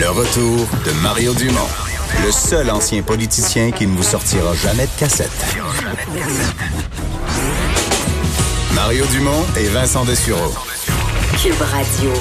Le retour de Mario Dumont, le seul ancien politicien qui ne vous sortira jamais de cassette. Mario Dumont et Vincent Dessureau. Cube Radio.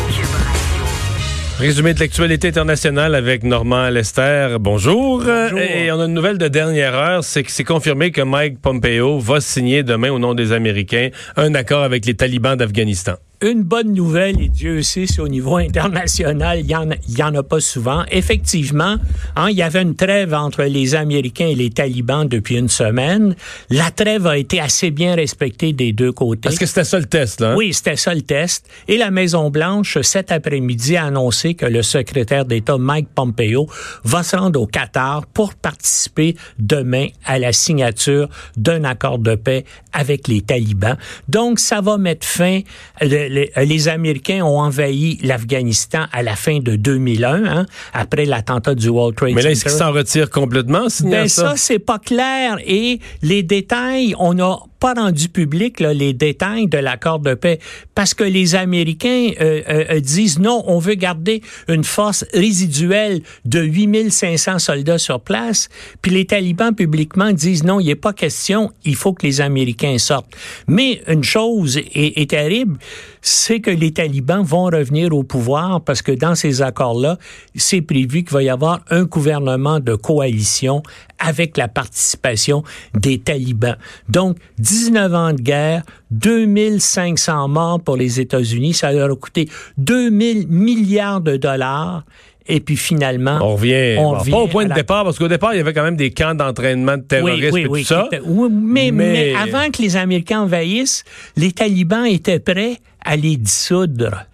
Résumé de l'actualité internationale avec Normand Lester. Bonjour. Et on a une nouvelle de dernière heure, c'est que c'est confirmé que Mike Pompeo va signer demain au nom des Américains un accord avec les talibans d'Afghanistan une bonne nouvelle, et Dieu sait si au niveau international, il n'y en, y en a pas souvent. Effectivement, hein, il y avait une trêve entre les Américains et les talibans depuis une semaine. La trêve a été assez bien respectée des deux côtés. Parce que c'était ça le test, là. Hein? Oui, c'était ça le test. Et la Maison-Blanche, cet après-midi, a annoncé que le secrétaire d'État Mike Pompeo va se rendre au Qatar pour participer demain à la signature d'un accord de paix avec les talibans. Donc, ça va mettre fin... Le, euh, les, Américains ont envahi l'Afghanistan à la fin de 2001, hein, après l'attentat du World Trade Center. Mais là, est-ce qu'ils s'en retirent complètement? Ben ça, ça c'est pas clair. Et les détails, on n'a pas rendu public les détails de l'accord de paix parce que les Américains euh, euh, disent non, on veut garder une force résiduelle de 8500 soldats sur place. Puis les talibans publiquement disent non, il n'est pas question, il faut que les Américains sortent. Mais une chose est, est terrible, c'est que les talibans vont revenir au pouvoir parce que dans ces accords-là, c'est prévu qu'il va y avoir un gouvernement de coalition avec la participation des talibans. Donc, 19 ans de guerre, 2500 morts pour les États-Unis, ça leur a coûté 2000 milliards de dollars. Et puis finalement, on revient, on pas au point de départ, parce qu'au départ, il y avait quand même des camps d'entraînement de terroristes et tout ça. mais, mais avant que les Américains envahissent, les talibans étaient prêts à les dissoudre.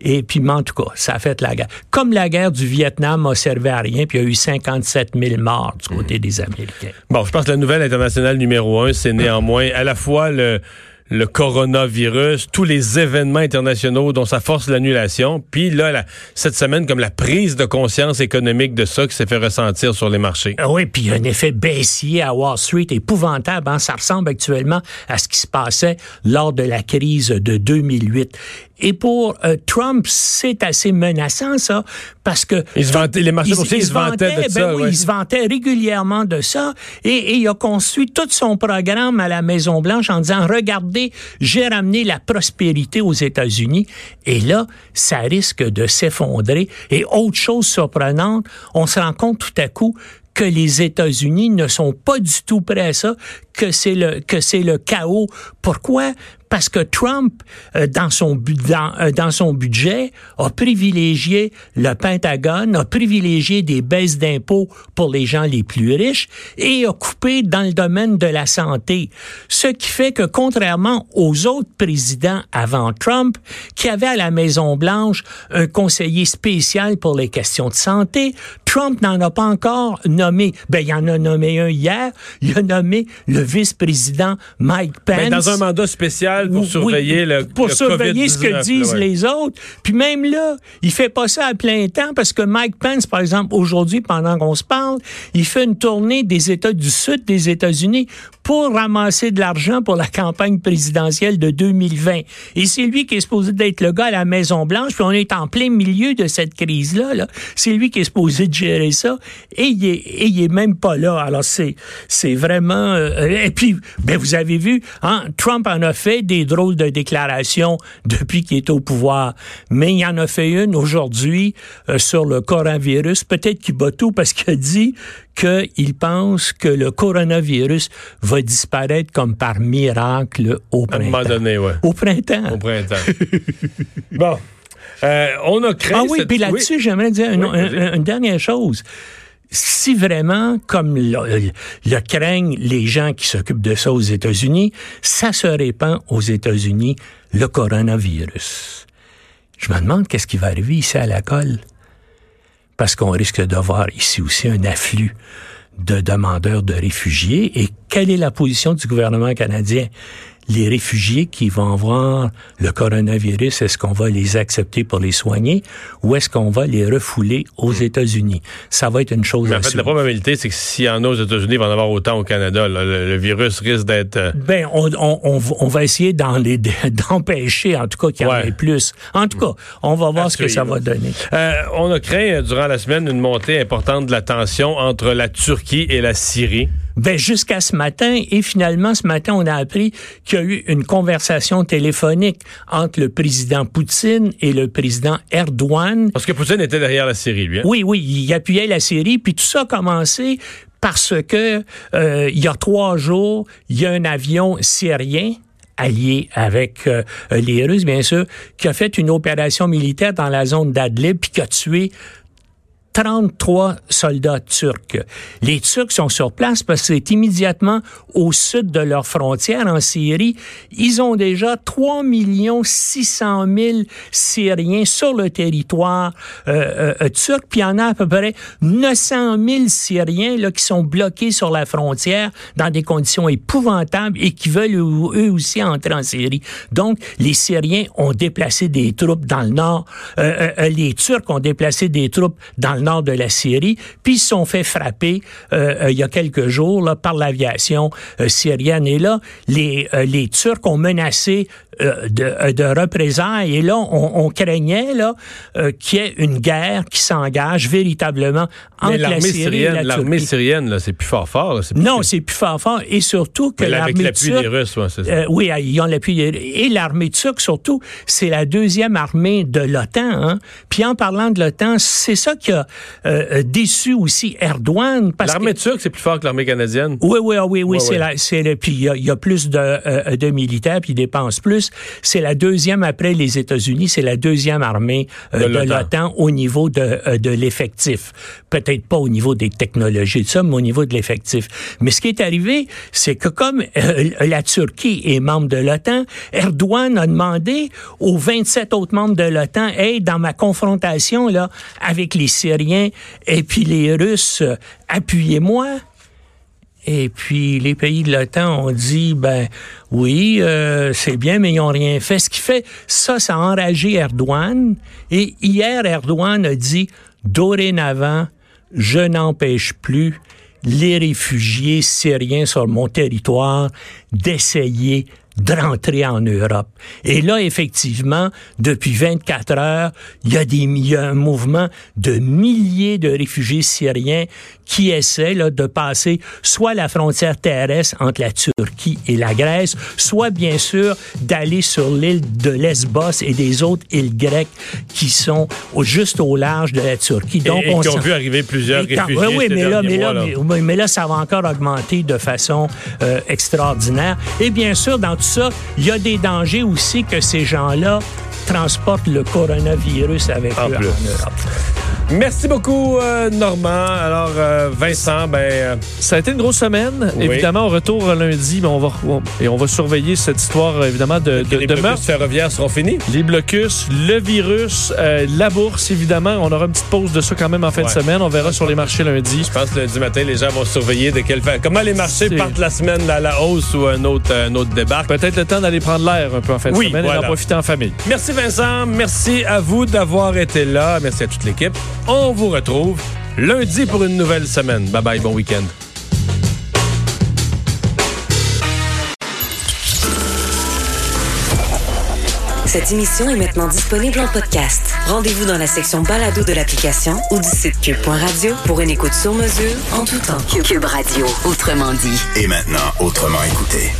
Et puis, en tout cas, ça a fait la guerre. Comme la guerre du Vietnam n'a servi à rien, puis il y a eu 57 000 morts du côté mmh. des Américains. Bon, je pense que la nouvelle internationale numéro un, c'est néanmoins à la fois le le coronavirus, tous les événements internationaux dont ça force l'annulation, puis là, cette semaine, comme la prise de conscience économique de ça qui s'est fait ressentir sur les marchés. Ah oui, puis il y a un effet baissier à Wall Street épouvantable. Hein? Ça ressemble actuellement à ce qui se passait lors de la crise de 2008. Et pour euh, Trump, c'est assez menaçant ça, parce que il se vantait, les marchés boursiers, se vantait, de ça. Ben oui, Il se vantait régulièrement de ça, et, et, il a construit tout son programme à la Maison Blanche en disant regardez j'ai ramené la prospérité aux États-Unis. Et là, ça risque de s'effondrer. Et autre chose surprenante, on se rend compte tout à coup que les États-Unis ne sont pas du tout prêts à ça, que c'est le que c'est le chaos. Pourquoi? Parce que Trump, euh, dans, son, dans, euh, dans son budget, a privilégié le Pentagone, a privilégié des baisses d'impôts pour les gens les plus riches et a coupé dans le domaine de la santé. Ce qui fait que, contrairement aux autres présidents avant Trump, qui avaient à la Maison-Blanche un conseiller spécial pour les questions de santé, Trump n'en a pas encore nommé. Ben, il en a nommé un hier. Il a nommé le vice-président Mike ben, Pence. dans un mandat spécial pour surveiller le Pour surveiller ce que disent les autres. Puis même là, il fait pas ça à plein temps parce que Mike Pence, par exemple, aujourd'hui, pendant qu'on se parle, il fait une tournée des États du Sud des États-Unis pour ramasser de l'argent pour la campagne présidentielle de 2020. Et c'est lui qui est supposé d'être le gars à la Maison-Blanche, puis on est en plein milieu de cette crise-là. -là, c'est lui qui est supposé de gérer ça, et il est, et il est même pas là. Alors c'est, c'est vraiment... Euh, et puis, ben vous avez vu, hein, Trump en a fait des drôles de déclarations depuis qu'il est au pouvoir, mais il en a fait une aujourd'hui euh, sur le coronavirus. Peut-être qu'il bat tout parce qu'il a dit qu'il pense que le coronavirus va disparaître comme par miracle au printemps. À un moment donné, ouais. Au printemps. Au printemps. bon. Euh, on a créé. Ah oui, puis là-dessus, j'aimerais dire une, dernière chose si vraiment, comme le, le, craignent les gens qui s'occupent de ça aux États-Unis, ça se répand aux États-Unis, le coronavirus. Je me demande qu'est-ce qui va arriver ici à la colle parce qu'on risque d'avoir ici aussi un afflux de demandeurs de réfugiés. Et quelle est la position du gouvernement canadien? Les réfugiés qui vont avoir le coronavirus, est-ce qu'on va les accepter pour les soigner ou est-ce qu'on va les refouler aux hmm. États-Unis? Ça va être une chose Mais en fait, la probabilité, c'est que s'il y en a aux États-Unis, il va en avoir autant au Canada. Le, virus risque d'être... Euh, ben, on, on, on, va essayer d'empêcher, en tout cas, qu'il y en ait plus. En tout cas, on va voir ce que ça va donner. Euh, on a craint, euh, durant la semaine, une montée importante de la tension entre la Turquie et la Syrie. Ben, jusqu'à ce matin, et finalement, ce matin, on a appris qu'il y a eu une conversation téléphonique entre le président Poutine et le président Erdogan. Parce que Poutine était derrière la Syrie, lui. Hein? Oui, oui, il appuyait la Syrie, puis tout ça a commencé parce que euh, il y a trois jours, il y a un avion syrien allié avec euh, les Russes, bien sûr, qui a fait une opération militaire dans la zone d'Adlib, puis qui a tué 33 soldats turcs. Les Turcs sont sur place parce que c'est immédiatement au sud de leur frontière en Syrie. Ils ont déjà 3 600 000 Syriens sur le territoire euh, euh, euh, turc, puis il y en a à peu près 900 000 Syriens là, qui sont bloqués sur la frontière dans des conditions épouvantables et qui veulent eux aussi entrer en Syrie. Donc, les Syriens ont déplacé des troupes dans le nord, les Turcs ont déplacé des troupes dans le nord de la Syrie, puis ils se sont fait frapper euh, euh, il y a quelques jours par l'aviation euh, syrienne. Et là, les, les Turcs ont menacé de, euh, de, représailles. Et là, on, on craignait là euh, qu'il y ait une guerre qui s'engage véritablement entre la Syrie et la L'armée syrienne, là, c'est plus fort fort. non, c'est plus fort fort. Et surtout que l'armée Avec l'appui des Russes, ouais, c'est ça. oui, ils ont l'appui Et l'armée turque, surtout, c'est la deuxième armée de l'OTAN. Hein? Puis en parlant de l'OTAN, c'est ça qui a déçu aussi Erdogan. L'armée turque, c'est plus fort que l'armée canadienne? Oui, oui, ah oui, oui. c'est c'est puis il y, y, a plus de, de militaires, puis ils dépensent plus. C'est la deuxième après les États-Unis, c'est la deuxième armée euh, de l'OTAN au niveau de, euh, de l'effectif. Peut-être pas au niveau des technologies, de ça, mais au niveau de l'effectif. Mais ce qui est arrivé, c'est que comme euh, la Turquie est membre de l'OTAN, Erdogan a demandé aux 27 autres membres de l'OTAN, hey, dans ma confrontation là avec les Syriens et puis les Russes, appuyez-moi. Et puis les pays de l'OTAN ont dit ben oui, euh, c'est bien, mais ils n'ont rien fait. Ce qui fait ça, ça a enragé Erdogan. Et hier, Erdogan a dit dorénavant, je n'empêche plus les réfugiés syriens sur mon territoire d'essayer de rentrer en Europe. Et là, effectivement, depuis 24 heures, il y a, des, il y a un mouvement de milliers de réfugiés syriens qui essaient là, de passer soit la frontière terrestre entre la Turquie et la Grèce, soit bien sûr d'aller sur l'île de Lesbos et des autres îles grecques qui sont au, juste au large de la Turquie. Donc, et, on qui ont vu arriver plusieurs réfugiés. Oui, oui, mais là, mais, là, Mais, là, ça va encore augmenter de façon euh, extraordinaire. Et bien sûr, dans tout ça, il y a des dangers aussi que ces gens-là transportent le coronavirus avec eux en Europe. Merci beaucoup, euh, Normand. Alors, euh, Vincent, ben. Euh, ça a été une grosse semaine. Évidemment, on retourne lundi, mais on va, et on va surveiller cette histoire, évidemment, de, de, les blocus ferroviaires seront finis. Les blocus, le virus, la bourse, évidemment. On aura une petite pause de ça quand même en fin de semaine. On verra sur les marchés lundi. Je pense que lundi matin, les gens vont surveiller de quelle façon. Comment les marchés partent la semaine à la hausse ou un autre, un autre débarque? Peut-être le temps d'aller prendre l'air un peu en fin de semaine et d'en profiter en famille. Merci, Vincent. Merci à vous d'avoir été là. Merci à toute l'équipe. On vous retrouve lundi pour une nouvelle semaine. Bye bye, bon week-end. Cette émission est maintenant disponible en podcast. Rendez-vous dans la section balado de l'application ou du site cube.radio pour une écoute sur mesure en tout temps. Cube Radio, autrement dit. Et maintenant, autrement écouté.